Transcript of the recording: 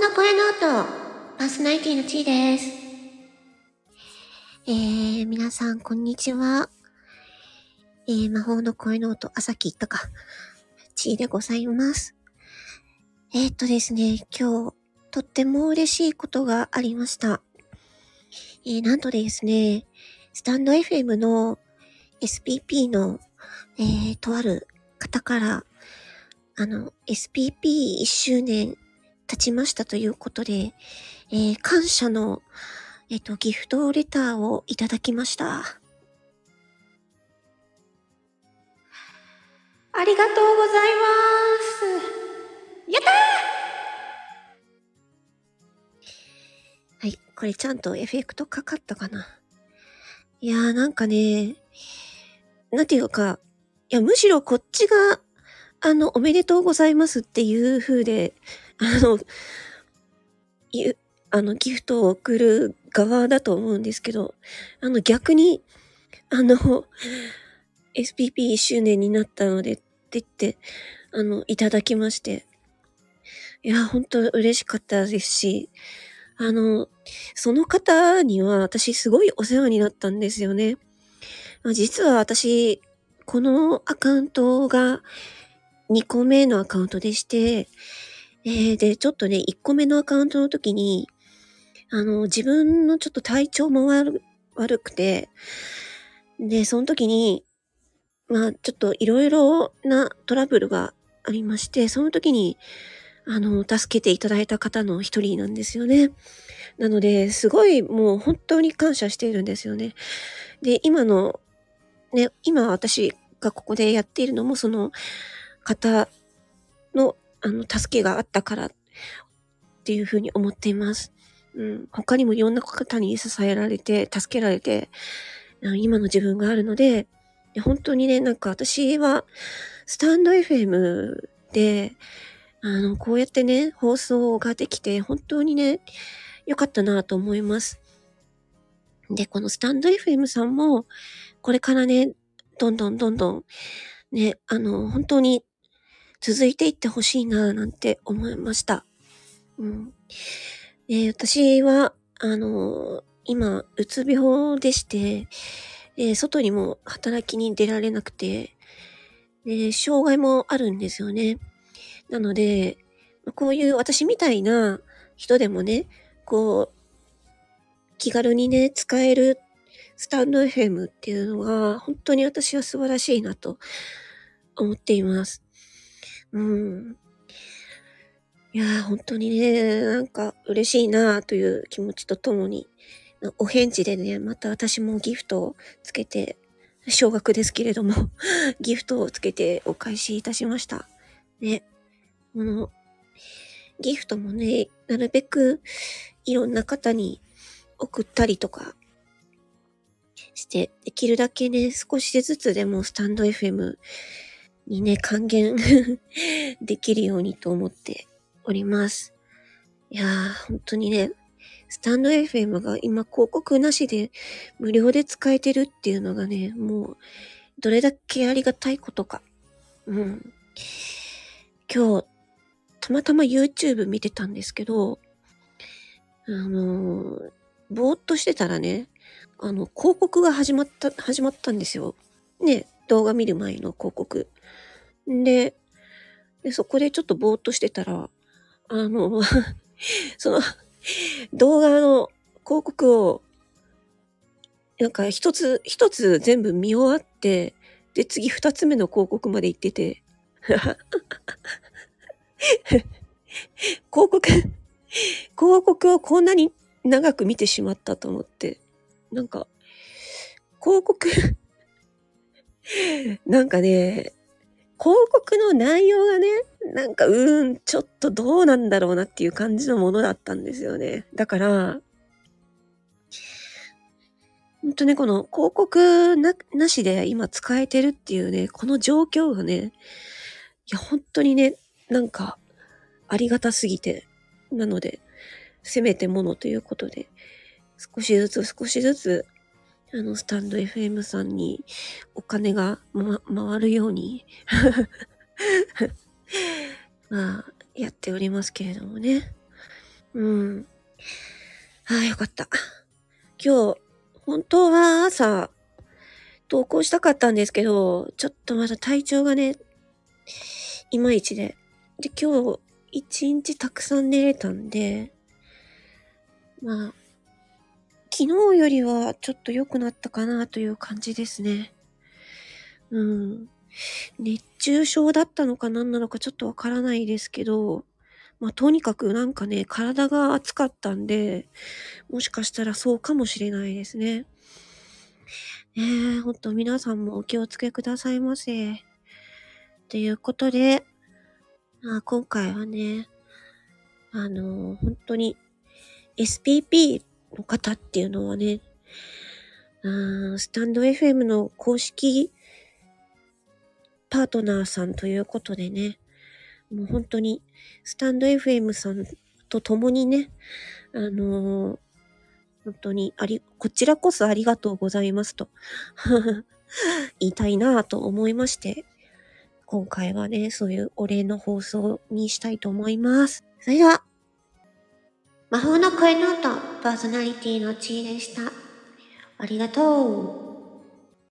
の声の音、パーソナリティのちーです。えー、皆さん、こんにちは。えー、魔法の声の音、朝きとか、ちーでございます。えー、っとですね、今日、とっても嬉しいことがありました。えー、なんとですね、スタンド FM の SPP の、えー、とある方から、あの、SPP1 周年経ちましたということで、えー、感謝の、えっ、と、ギフトレターをいただきました。ありがとうございます。やったーはい、これちゃんとエフェクトかかったかな？いやーなんかね、なんていうか、いや、むしろこっちがあの、おめでとうございますっていう風で、あの、ゆ、あの、ギフトを送る側だと思うんですけど、あの、逆に、あの、SPP1 周年になったのでって言って、あの、いただきまして。いや、本当嬉しかったですし、あの、その方には私すごいお世話になったんですよね。実は私、このアカウントが2個目のアカウントでして、えー、で、ちょっとね、1個目のアカウントの時に、あの、自分のちょっと体調も悪悪くて、で、その時に、まあ、ちょっといろいろなトラブルがありまして、その時に、あの、助けていただいた方の一人なんですよね。なので、すごいもう本当に感謝しているんですよね。で、今の、ね、今私がここでやっているのも、その、方の、あの、助けがあったからっていうふうに思っています。うん、他にもいろんな方に支えられて、助けられて、今の自分があるので、本当にね、なんか私は、スタンド FM で、あの、こうやってね、放送ができて、本当にね、良かったなと思います。で、このスタンド FM さんも、これからね、どんどんどんどん、ね、あの、本当に続いていってほしいな、なんて思いました。うん。えー、私は、あの、今、うつ病でして、えー、外にも働きに出られなくて、で、障害もあるんですよね。なので、こういう私みたいな人でもね、こう、気軽にね、使えるスタンド FM っていうのが、本当に私は素晴らしいなと思っています。うん。いやー、本当にね、なんか嬉しいなという気持ちとともに、お返事でね、また私もギフトをつけて、少額ですけれども ギフトをつけてお返しいたしました。ね。この、ギフトもね、なるべくいろんな方に送ったりとかして、できるだけね、少しずつでもスタンド FM にね、還元 できるようにと思っております。いやー、本当にね、スタンド FM が今広告なしで無料で使えてるっていうのがね、もう、どれだけありがたいことか。うん。今日、たまたま YouTube 見てたんですけど、あのー、ぼーっとしてたらね、あの、広告が始まった、始まったんですよ。ね、動画見る前の広告。で、でそこでちょっとぼーっとしてたら、あの、その、動画の広告を、なんか一つ、一つ全部見終わって、で、次二つ目の広告まで行ってて、広告、広告をこんなに長く見てしまったと思って、なんか、広告なんかね、広告の内容がね、なんか、うーん、ちょっとどうなんだろうなっていう感じのものだったんですよね。だから、ほんとね、この広告な、なしで今使えてるっていうね、この状況がね、いや、本当にね、なんか、ありがたすぎて、なので、せめてものということで、少しずつ少しずつあの、スタンド FM さんにお金が、ま、回るように まあ、やっておりますけれどもね。うん。ああ、よかった。今日、本当は朝、投稿したかったんですけど、ちょっとまだ体調がね、いまいちで。で、今日、一日たくさん寝れたんで、まあ、昨日よりはちょっと良くなったかなという感じですね。うん。熱中症だったのか何なのかちょっとわからないですけど、まあ、とにかくなんかね、体が熱かったんで、もしかしたらそうかもしれないですね。ねえ、ほんと皆さんもお気をつけくださいませ。ということで、まあ、今回はね、あのー、本当に SPP の方っていうのはね、あスタンド FM の公式パートナーさんということでね、もう本当にスタンド FM さんと共にね、あのー、本当にあり、こちらこそありがとうございますと 言いたいなと思いまして、今回はね、そういうお礼の放送にしたいと思います。それでは、魔法の声ノートパーソナリティの地位でした。ありがとう。